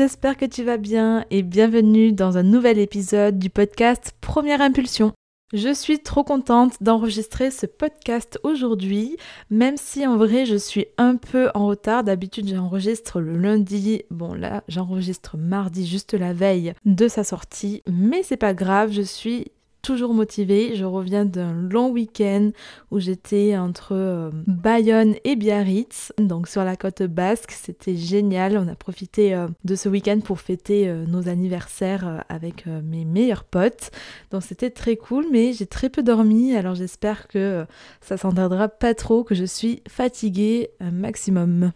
j'espère que tu vas bien et bienvenue dans un nouvel épisode du podcast Première Impulsion. Je suis trop contente d'enregistrer ce podcast aujourd'hui, même si en vrai je suis un peu en retard. D'habitude j'enregistre le lundi, bon là j'enregistre mardi juste la veille de sa sortie, mais c'est pas grave, je suis toujours motivée. Je reviens d'un long week-end où j'étais entre euh, Bayonne et Biarritz, donc sur la côte basque. C'était génial. On a profité euh, de ce week-end pour fêter euh, nos anniversaires avec mes meilleurs potes. Donc c'était très cool, mais j'ai très peu dormi. Alors j'espère que ça s'entendra pas trop, que je suis fatiguée un maximum.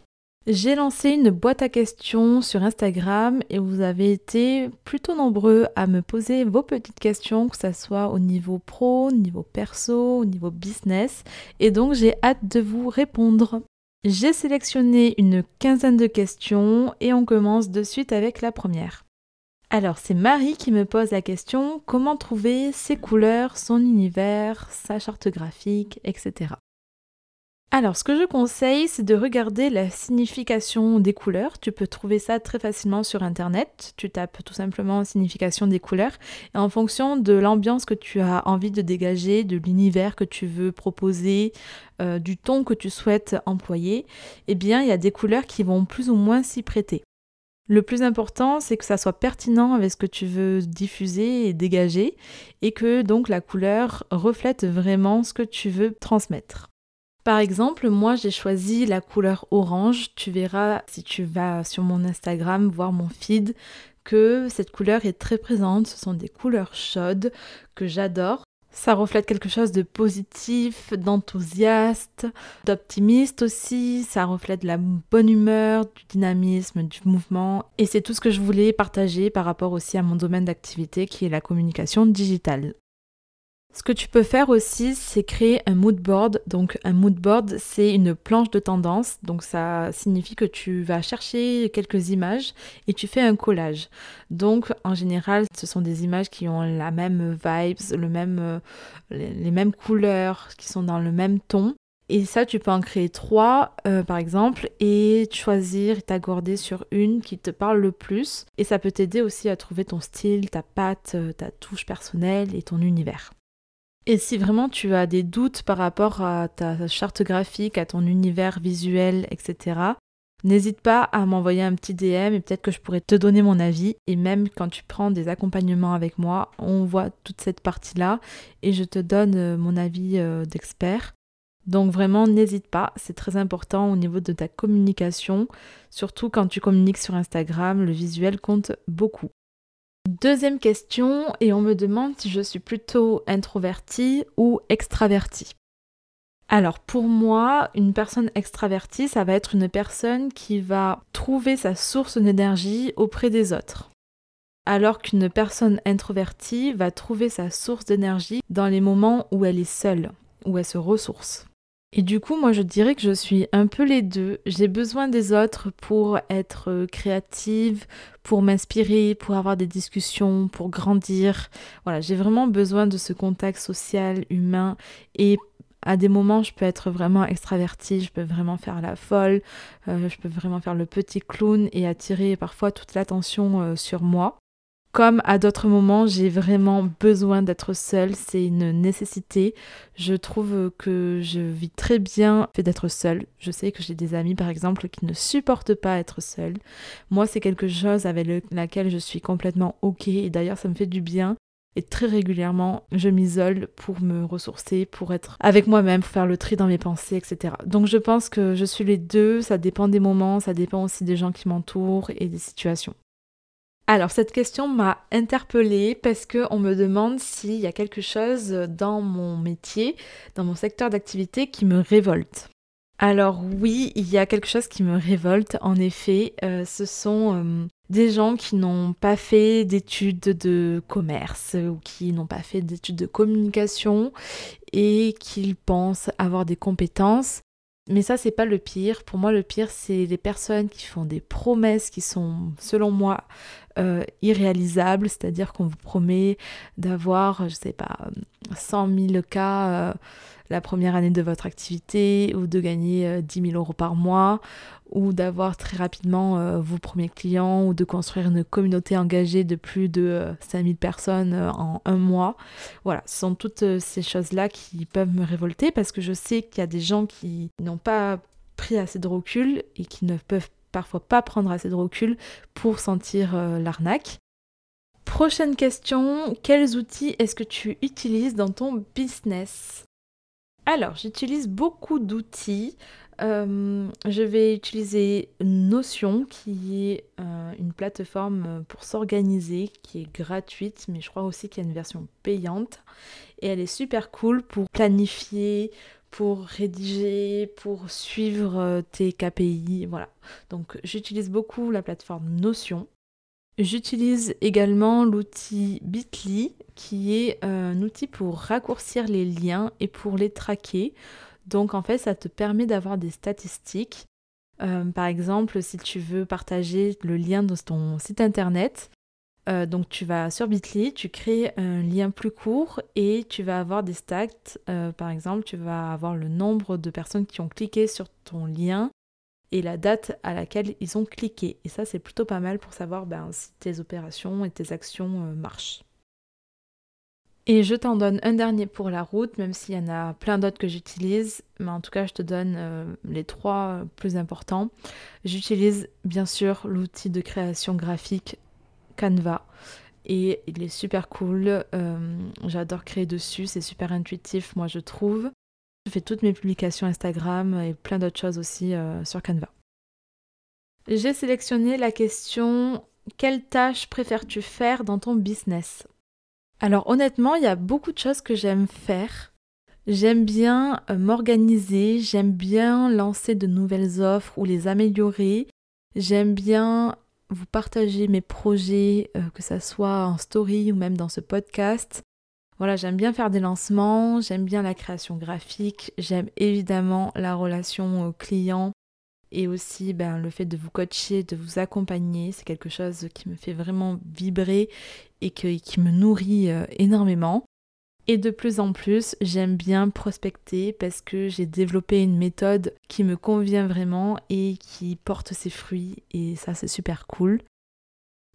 J'ai lancé une boîte à questions sur Instagram et vous avez été plutôt nombreux à me poser vos petites questions, que ce soit au niveau pro, au niveau perso, au niveau business. Et donc j'ai hâte de vous répondre. J'ai sélectionné une quinzaine de questions et on commence de suite avec la première. Alors c'est Marie qui me pose la question comment trouver ses couleurs, son univers, sa charte graphique, etc. Alors, ce que je conseille, c'est de regarder la signification des couleurs. Tu peux trouver ça très facilement sur Internet. Tu tapes tout simplement signification des couleurs. Et en fonction de l'ambiance que tu as envie de dégager, de l'univers que tu veux proposer, euh, du ton que tu souhaites employer, eh bien, il y a des couleurs qui vont plus ou moins s'y prêter. Le plus important, c'est que ça soit pertinent avec ce que tu veux diffuser et dégager, et que donc la couleur reflète vraiment ce que tu veux transmettre. Par exemple, moi j'ai choisi la couleur orange. Tu verras si tu vas sur mon Instagram voir mon feed que cette couleur est très présente. Ce sont des couleurs chaudes que j'adore. Ça reflète quelque chose de positif, d'enthousiaste, d'optimiste aussi. Ça reflète la bonne humeur, du dynamisme, du mouvement. Et c'est tout ce que je voulais partager par rapport aussi à mon domaine d'activité qui est la communication digitale. Ce que tu peux faire aussi, c'est créer un mood board. Donc un mood board, c'est une planche de tendance. Donc ça signifie que tu vas chercher quelques images et tu fais un collage. Donc en général, ce sont des images qui ont la même vibes, le même, euh, les mêmes couleurs, qui sont dans le même ton. Et ça, tu peux en créer trois, euh, par exemple, et choisir et t'accorder sur une qui te parle le plus. Et ça peut t'aider aussi à trouver ton style, ta patte, euh, ta touche personnelle et ton univers. Et si vraiment tu as des doutes par rapport à ta charte graphique, à ton univers visuel, etc., n'hésite pas à m'envoyer un petit DM et peut-être que je pourrais te donner mon avis. Et même quand tu prends des accompagnements avec moi, on voit toute cette partie-là et je te donne euh, mon avis euh, d'expert. Donc vraiment, n'hésite pas, c'est très important au niveau de ta communication, surtout quand tu communiques sur Instagram, le visuel compte beaucoup. Deuxième question, et on me demande si je suis plutôt introvertie ou extravertie. Alors pour moi, une personne extravertie, ça va être une personne qui va trouver sa source d'énergie auprès des autres. Alors qu'une personne introvertie va trouver sa source d'énergie dans les moments où elle est seule, où elle se ressource. Et du coup, moi, je dirais que je suis un peu les deux. J'ai besoin des autres pour être euh, créative, pour m'inspirer, pour avoir des discussions, pour grandir. Voilà, j'ai vraiment besoin de ce contact social, humain. Et à des moments, je peux être vraiment extravertie, je peux vraiment faire la folle, euh, je peux vraiment faire le petit clown et attirer parfois toute l'attention euh, sur moi. Comme à d'autres moments, j'ai vraiment besoin d'être seule, c'est une nécessité. Je trouve que je vis très bien fait d'être seule. Je sais que j'ai des amis par exemple qui ne supportent pas être seule. Moi, c'est quelque chose avec laquelle je suis complètement OK et d'ailleurs ça me fait du bien. Et très régulièrement, je m'isole pour me ressourcer, pour être avec moi-même, pour faire le tri dans mes pensées, etc. Donc je pense que je suis les deux, ça dépend des moments, ça dépend aussi des gens qui m'entourent et des situations. Alors cette question m'a interpellée parce qu'on me demande s'il y a quelque chose dans mon métier, dans mon secteur d'activité qui me révolte. Alors oui, il y a quelque chose qui me révolte, en effet. Euh, ce sont euh, des gens qui n'ont pas fait d'études de commerce ou qui n'ont pas fait d'études de communication et qui pensent avoir des compétences mais ça, c'est pas le pire. Pour moi, le pire, c'est les personnes qui font des promesses qui sont, selon moi, euh, irréalisables. C'est-à-dire qu'on vous promet d'avoir, je sais pas, 100 000 cas la première année de votre activité ou de gagner 10 000 euros par mois ou d'avoir très rapidement vos premiers clients ou de construire une communauté engagée de plus de 5000 personnes en un mois. Voilà, ce sont toutes ces choses-là qui peuvent me révolter parce que je sais qu'il y a des gens qui n'ont pas pris assez de recul et qui ne peuvent parfois pas prendre assez de recul pour sentir l'arnaque. Prochaine question, quels outils est-ce que tu utilises dans ton business? Alors, j'utilise beaucoup d'outils. Euh, je vais utiliser Notion, qui est euh, une plateforme pour s'organiser, qui est gratuite, mais je crois aussi qu'il y a une version payante. Et elle est super cool pour planifier, pour rédiger, pour suivre euh, tes KPI. Voilà. Donc j'utilise beaucoup la plateforme Notion. J'utilise également l'outil Bitly qui est un outil pour raccourcir les liens et pour les traquer. Donc en fait ça te permet d'avoir des statistiques. Euh, par exemple si tu veux partager le lien de ton site internet, euh, donc tu vas sur Bitly, tu crées un lien plus court et tu vas avoir des stats. Euh, par exemple tu vas avoir le nombre de personnes qui ont cliqué sur ton lien et la date à laquelle ils ont cliqué. Et ça, c'est plutôt pas mal pour savoir ben, si tes opérations et tes actions euh, marchent. Et je t'en donne un dernier pour la route, même s'il y en a plein d'autres que j'utilise, mais en tout cas, je te donne euh, les trois plus importants. J'utilise bien sûr l'outil de création graphique Canva. Et il est super cool, euh, j'adore créer dessus, c'est super intuitif moi je trouve. Je fais toutes mes publications Instagram et plein d'autres choses aussi euh, sur Canva. J'ai sélectionné la question quelle tâche préfères-tu faire dans ton business? Alors honnêtement, il y a beaucoup de choses que j'aime faire. J'aime bien euh, m'organiser, j'aime bien lancer de nouvelles offres ou les améliorer. J'aime bien vous partager mes projets, euh, que ce soit en story ou même dans ce podcast. Voilà, j'aime bien faire des lancements, j'aime bien la création graphique, j'aime évidemment la relation client et aussi ben, le fait de vous coacher, de vous accompagner. C'est quelque chose qui me fait vraiment vibrer et qui me nourrit euh, énormément. Et de plus en plus, j'aime bien prospecter parce que j'ai développé une méthode qui me convient vraiment et qui porte ses fruits et ça c'est super cool.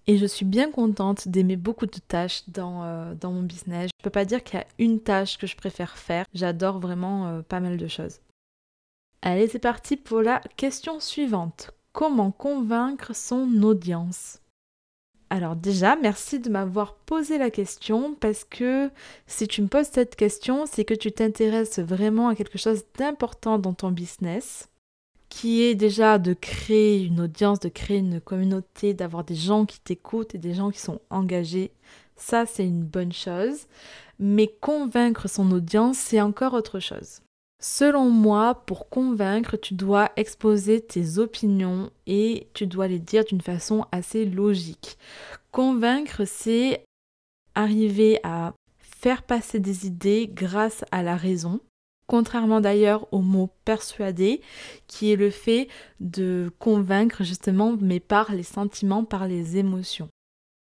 Et je suis bien contente d'aimer beaucoup de tâches dans, euh, mon business. Je peux pas dire qu'il y a une tâche que je préfère faire. J'adore vraiment euh, pas mal de choses. Allez, c'est parti pour la question suivante. Comment convaincre son audience? Alors déjà, merci de m'avoir posé la question parce que si tu me poses cette question, c'est que tu t'intéresses vraiment à quelque chose d'important dans ton business qui est déjà de créer une audience, de créer une communauté, d'avoir des gens qui t'écoutent et des gens qui sont engagés. Ça, c'est une bonne chose. Mais convaincre son audience, c'est encore autre chose. Selon moi, pour convaincre, tu dois exposer tes opinions et tu dois les dire d'une façon assez logique. Convaincre, c'est arriver à faire passer des idées grâce à la raison contrairement d'ailleurs au mot persuader, qui est le fait de convaincre justement, mais par les sentiments, par les émotions.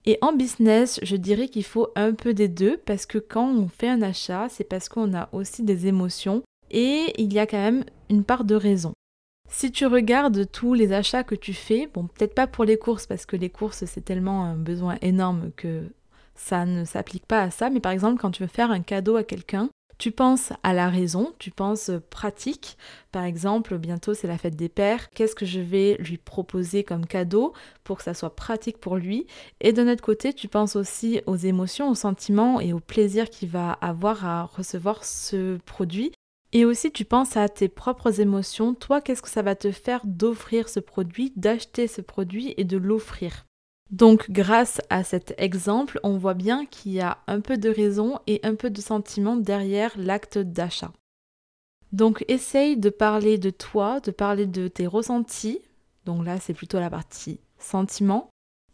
Et en business, je dirais qu'il faut un peu des deux, parce que quand on fait un achat, c'est parce qu'on a aussi des émotions, et il y a quand même une part de raison. Si tu regardes tous les achats que tu fais, bon peut-être pas pour les courses, parce que les courses c'est tellement un besoin énorme que ça ne s'applique pas à ça, mais par exemple quand tu veux faire un cadeau à quelqu'un, tu penses à la raison, tu penses pratique. Par exemple, bientôt c'est la fête des pères. Qu'est-ce que je vais lui proposer comme cadeau pour que ça soit pratique pour lui? Et de notre côté, tu penses aussi aux émotions, aux sentiments et au plaisir qu'il va avoir à recevoir ce produit. Et aussi, tu penses à tes propres émotions. Toi, qu'est-ce que ça va te faire d'offrir ce produit, d'acheter ce produit et de l'offrir? Donc grâce à cet exemple, on voit bien qu'il y a un peu de raison et un peu de sentiment derrière l'acte d'achat. Donc essaye de parler de toi, de parler de tes ressentis, donc là c'est plutôt la partie sentiment,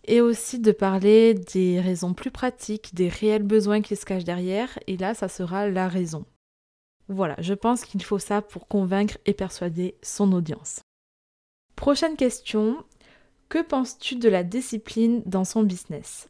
et aussi de parler des raisons plus pratiques, des réels besoins qui se cachent derrière, et là ça sera la raison. Voilà, je pense qu'il faut ça pour convaincre et persuader son audience. Prochaine question, que penses-tu de la discipline dans son business?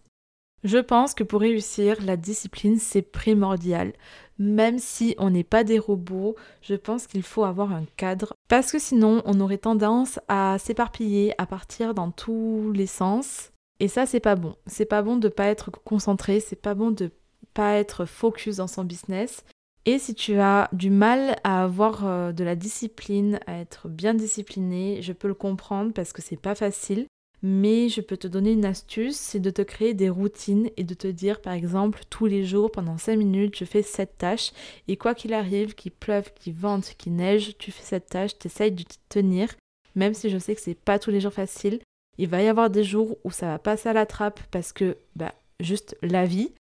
Je pense que pour réussir, la discipline, c'est primordial. même si on n'est pas des robots, je pense qu'il faut avoir un cadre parce que sinon on aurait tendance à s'éparpiller, à partir dans tous les sens. Et ça, c'est pas bon. C'est pas bon de pas être concentré, c'est pas bon de pas être focus dans son business. Et si tu as du mal à avoir euh, de la discipline, à être bien discipliné, je peux le comprendre parce que c'est pas facile. Mais je peux te donner une astuce, c'est de te créer des routines et de te dire par exemple tous les jours pendant 5 minutes je fais cette tâche et quoi qu'il arrive, qu'il pleuve, qu'il vente, qu'il neige, tu fais cette tâche, tu essayes de te tenir, même si je sais que c'est pas tous les jours facile. Il va y avoir des jours où ça va passer à la trappe parce que bah juste la vie.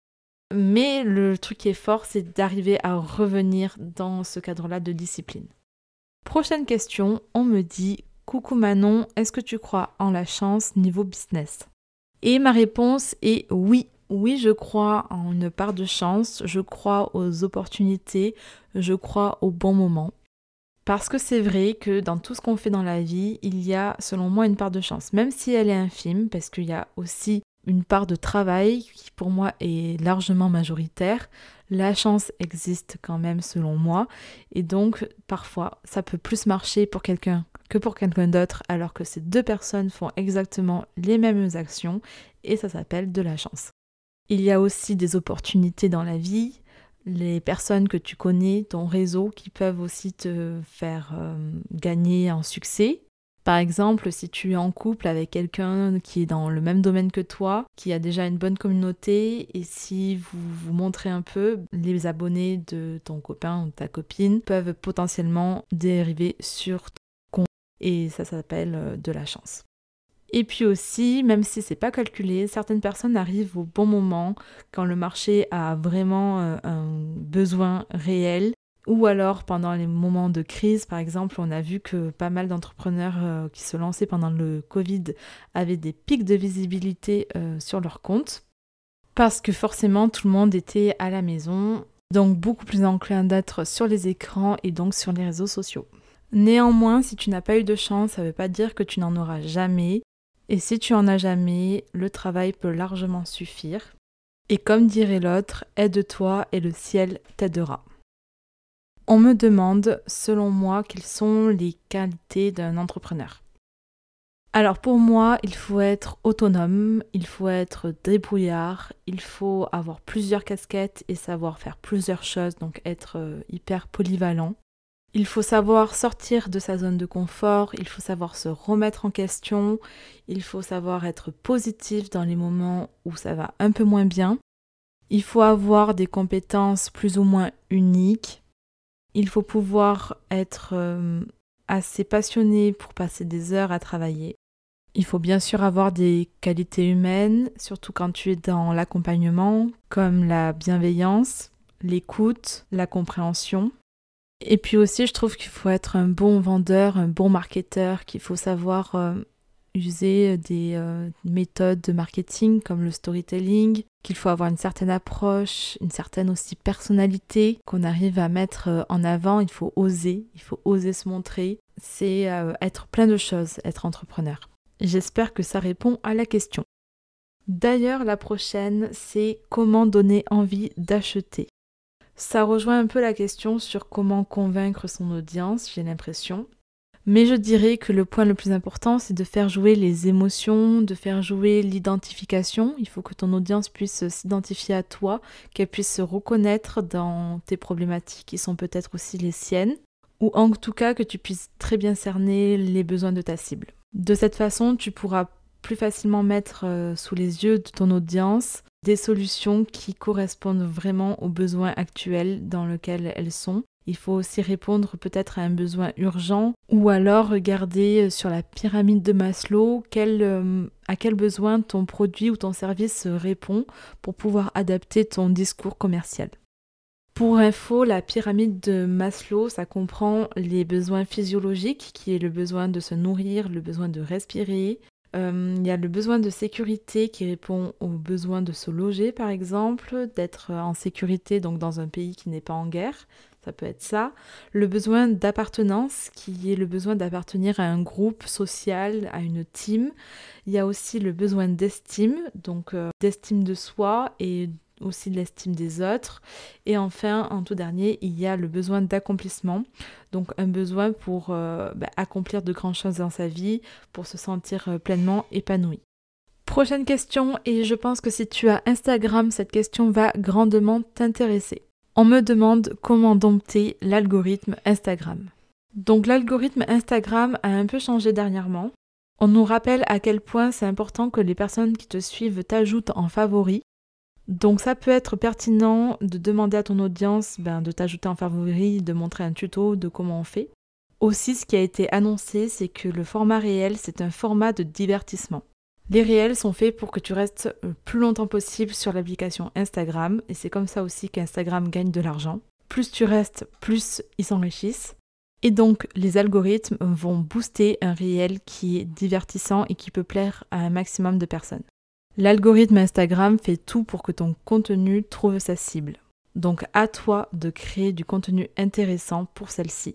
Mais le truc qui est fort, c'est d'arriver à revenir dans ce cadre-là de discipline. Prochaine question, on me dit Coucou Manon, est-ce que tu crois en la chance niveau business? Et ma réponse est oui. Oui, je crois en une part de chance, je crois aux opportunités, je crois au bon moment. Parce que c'est vrai que dans tout ce qu'on fait dans la vie, il y a selon moi une part de chance, même si elle est infime, parce qu'il y a aussi une part de travail qui pour moi est largement majoritaire. La chance existe quand même selon moi et donc parfois ça peut plus marcher pour quelqu'un que pour quelqu'un d'autre alors que ces deux personnes font exactement les mêmes actions et ça s'appelle de la chance. Il y a aussi des opportunités dans la vie, les personnes que tu connais, ton réseau qui peuvent aussi te faire euh, gagner en succès par exemple, si tu es en couple avec quelqu'un qui est dans le même domaine que toi, qui a déjà une bonne communauté, et si vous vous montrez un peu, les abonnés de ton copain ou ta copine peuvent potentiellement dériver sur ton compte. Et ça s'appelle euh, de la chance. Et puis aussi, même si c'est pas calculé, certaines personnes arrivent au bon moment quand le marché a vraiment euh, un besoin réel ou alors pendant les moments de crise, par exemple, on a vu que pas mal d'entrepreneurs euh, qui se lançaient pendant le Covid avaient des pics de visibilité euh, sur leur compte. Parce que forcément, tout le monde était à la maison, donc beaucoup plus enclin d'être sur les écrans et donc sur les réseaux sociaux. Néanmoins, si tu n'as pas eu de chance, ça ne veut pas dire que tu n'en auras jamais. Et si tu en as jamais, le travail peut largement suffire. Et comme dirait l'autre, aide-toi et le ciel t'aidera. On me demande, selon moi, quelles sont les qualités d'un entrepreneur. Alors pour moi, il faut être autonome, il faut être débrouillard, il faut avoir plusieurs casquettes et savoir faire plusieurs choses, donc être euh, hyper polyvalent. Il faut savoir sortir de sa zone de confort, il faut savoir se remettre en question, il faut savoir être positif dans les moments où ça va un peu moins bien. Il faut avoir des compétences plus ou moins uniques, il faut pouvoir être euh, assez passionné pour passer des heures à travailler. Il faut bien sûr avoir des qualités humaines, surtout quand tu es dans l'accompagnement, comme la bienveillance, l'écoute, la compréhension. Et puis aussi, je trouve qu'il faut être un bon vendeur, un bon marketeur, qu'il faut savoir euh, user des euh, méthodes de marketing comme le storytelling, qu'il faut avoir une certaine approche, une certaine aussi personnalité qu'on arrive à mettre euh, en avant. Il faut oser, il faut oser se montrer. C'est euh, être plein de choses, être entrepreneur. J'espère que ça répond à la question. D'ailleurs, la prochaine, c'est comment donner envie d'acheter. Ça rejoint un peu la question sur comment convaincre son audience, j'ai l'impression. Mais je dirais que le point le plus important, c'est de faire jouer les émotions, de faire jouer l'identification. Il faut que ton audience puisse s'identifier à toi, qu'elle puisse se reconnaître dans tes problématiques qui sont peut-être aussi les siennes, ou en tout cas que tu puisses très bien cerner les besoins de ta cible. De cette façon, tu pourras plus facilement mettre euh, sous les yeux de ton audience des solutions qui correspondent vraiment aux besoins actuels dans lesquels elles sont il faut aussi répondre peut-être à un besoin urgent ou alors regarder euh, sur la pyramide de Maslow euh, à quel besoin ton produit ou ton service répond pour pouvoir adapter ton discours commercial. Pour info, la pyramide de Maslow, ça comprend les besoins physiologiques, qui est le besoin de se nourrir, le besoin de respirer. Euh, il y a le besoin de sécurité qui répond au besoin de se loger, par exemple, d'être en sécurité donc dans un pays qui n'est pas en guerre ça peut être ça. Le besoin d'appartenance, qui est le besoin d'appartenir à un groupe social, à une team. Il y a aussi le besoin d'estime, donc euh, d'estime de soi et aussi de l'estime des autres. Et enfin, en tout dernier, il y a le besoin d'accomplissement. Donc un besoin pour euh, bah, accomplir de grandes choses dans sa vie, pour se sentir euh, pleinement épanoui. Prochaine question, et je pense que si tu as Instagram, cette question va grandement t'intéresser. On me demande comment dompter l'algorithme Instagram. Donc l'algorithme Instagram a un peu changé dernièrement. On nous rappelle à quel point c'est important que les personnes qui te suivent t'ajoutent en favori. Donc ça peut être pertinent de demander à ton audience ben, de t'ajouter en favori, de montrer un tuto de comment on fait. Aussi, ce qui a été annoncé, c'est que le format réel, c'est un format de divertissement. Les réels sont faits pour que tu restes le plus longtemps possible sur l'application Instagram, et c'est comme ça aussi qu'Instagram gagne de l'argent. Plus tu restes, plus ils s'enrichissent. Et donc, les algorithmes vont booster un réel qui est divertissant et qui peut plaire à un maximum de personnes. L'algorithme Instagram fait tout pour que ton contenu trouve sa cible. Donc, à toi de créer du contenu intéressant pour celle-ci.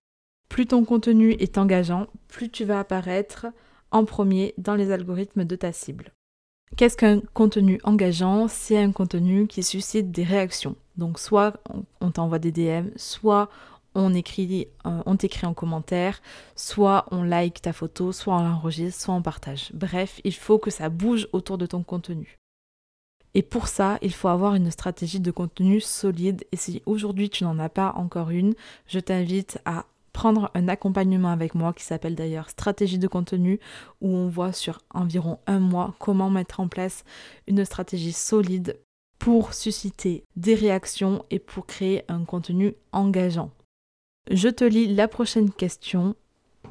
Plus ton contenu est engageant, plus tu vas apparaître en premier dans les algorithmes de ta cible. Qu'est-ce qu'un contenu engageant? C'est un contenu qui suscite des réactions. Donc soit on t'envoie des DM, soit on écrit, euh, on t'écrit en commentaire, soit on like ta photo, soit on l'enregistre, soit on partage. Bref, il faut que ça bouge autour de ton contenu. Et pour ça, il faut avoir une stratégie de contenu solide. Et si aujourd'hui tu n'en as pas encore une, je t'invite à prendre un accompagnement avec moi qui s'appelle d'ailleurs stratégie de contenu où on voit sur environ un mois comment mettre en place une stratégie solide pour susciter des réactions et pour créer un contenu engageant. Je te lis la prochaine question.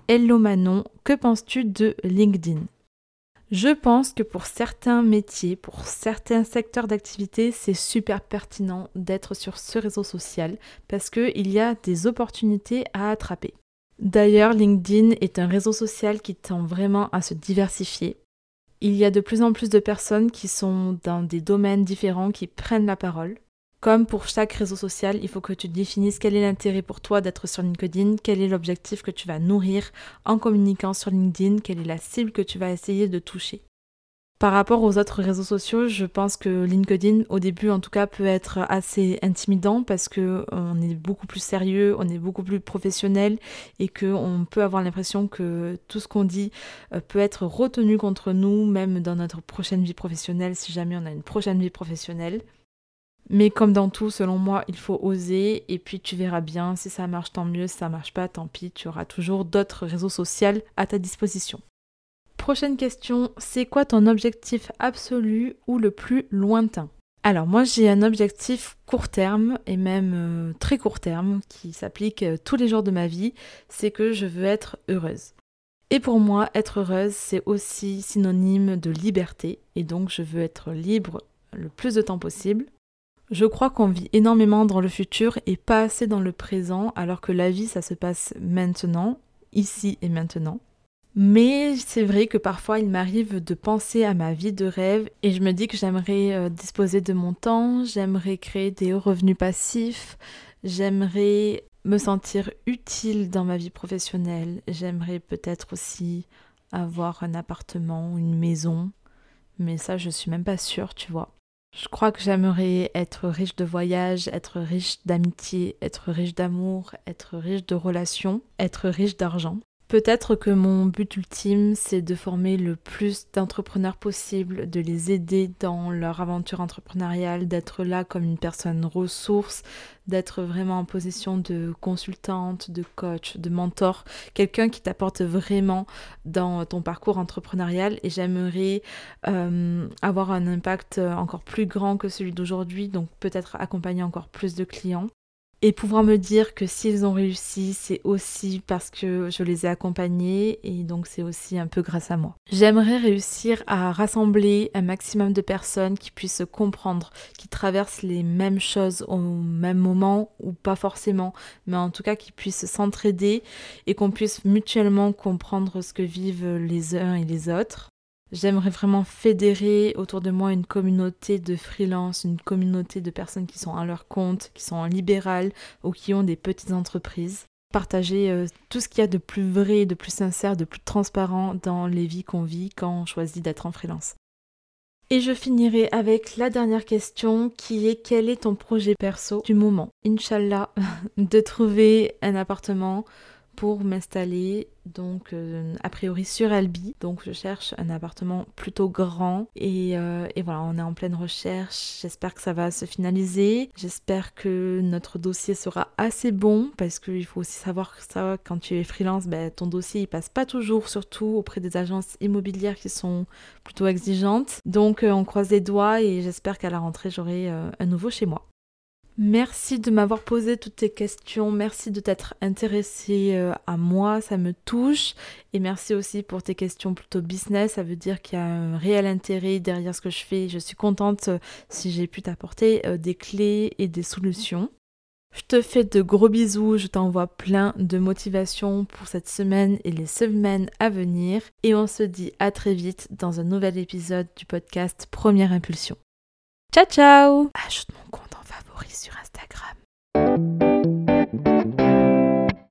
Hello Manon, que penses-tu de LinkedIn? Je pense que pour certains métiers, pour certains secteurs d'activité, c'est super pertinent d'être sur ce réseau social parce qu'il y a des opportunités à attraper. D'ailleurs, LinkedIn est un réseau social qui tend vraiment à se diversifier. Il y a de plus en plus de personnes qui sont dans des domaines différents qui prennent la parole. Comme pour chaque réseau social, il faut que tu définisses quel est l'intérêt pour toi d'être sur LinkedIn, quel est l'objectif que tu vas nourrir en communiquant sur LinkedIn, quelle est la cible que tu vas essayer de toucher. Par rapport aux autres réseaux sociaux, je pense que LinkedIn, au début en tout cas, peut être assez intimidant parce que on est beaucoup plus sérieux, on est beaucoup plus professionnel et qu'on peut avoir l'impression que tout ce qu'on dit euh, peut être retenu contre nous, même dans notre prochaine vie professionnelle, si jamais on a une prochaine vie professionnelle. Mais comme dans tout, selon moi, il faut oser et puis tu verras bien. Si ça marche, tant mieux. Si ça marche pas, tant pis. Tu auras toujours d'autres réseaux sociaux à ta disposition. Prochaine question, c'est quoi ton objectif absolu ou le plus lointain? Alors moi j'ai un objectif court terme et même euh, très court terme qui s'applique euh, tous les jours de ma vie, c'est que je veux être heureuse. Et pour moi, être heureuse, c'est aussi synonyme de liberté et donc je veux être libre le plus de temps possible je crois qu'on vit énormément dans le futur et pas assez dans le présent, alors que la vie, ça se passe maintenant, ici et maintenant. Mais c'est vrai que parfois il m'arrive de penser à ma vie de rêve et je me dis que j'aimerais euh, disposer de mon temps, j'aimerais créer des revenus passifs, j'aimerais me sentir utile dans ma vie professionnelle, j'aimerais peut-être aussi avoir un appartement, une maison, mais ça je suis même pas sûre, tu vois. Je crois que j'aimerais être riche de voyages, être riche d'amitié, être riche d'amour, être riche de relations, être riche d'argent. Peut-être que mon but ultime, c'est de former le plus d'entrepreneurs possible, de les aider dans leur aventure entrepreneuriale, d'être là comme une personne ressource, d'être vraiment en position de consultante, de coach, de mentor, quelqu'un qui t'apporte vraiment dans ton parcours entrepreneurial. Et j'aimerais euh, avoir un impact encore plus grand que celui d'aujourd'hui, donc peut-être accompagner encore plus de clients et pouvoir me dire que s'ils ont réussi, c'est aussi parce que je les ai accompagnés et donc c'est aussi un peu grâce à moi. J'aimerais réussir à rassembler un maximum de personnes qui puissent comprendre, qui traversent les mêmes choses au même moment ou pas forcément, mais en tout cas qui puissent s'entraider et qu'on puisse mutuellement comprendre ce que vivent les uns et les autres. J'aimerais vraiment fédérer autour de moi une communauté de freelance, une communauté de personnes qui sont à leur compte, qui sont en libéral ou qui ont des petites entreprises. Partager euh, tout ce qu'il y a de plus vrai, de plus sincère, de plus transparent dans les vies qu'on vit quand on choisit d'être en freelance. Et je finirai avec la dernière question qui est quel est ton projet perso du moment? Inch'Allah, de trouver un appartement pour m'installer donc euh, a priori sur Albi. Donc je cherche un appartement plutôt grand et, euh, et, voilà, on est en pleine recherche. J'espère que ça va se finaliser. J'espère que notre dossier sera assez bon parce qu'il faut aussi savoir que ça, quand tu es freelance, ben, ton dossier il passe pas toujours, surtout auprès des agences immobilières qui sont plutôt exigeantes. Donc euh, on croise les doigts et j'espère qu'à la rentrée j'aurai un nouveau chez moi. Merci de m'avoir posé toutes tes questions, merci de t'être intéressé euh, à moi, ça me touche. Et merci aussi pour tes questions plutôt business, ça veut dire qu'il y a un réel intérêt derrière ce que je fais. Je suis contente euh, si j'ai pu t'apporter euh, des clés et des solutions. Je te fais de gros bisous, je t'envoie plein de motivation pour cette semaine et les semaines à venir. Et on se dit à très vite dans un nouvel épisode du podcast Première Impulsion. Ciao ciao Ajoute mon compte sur Instagram.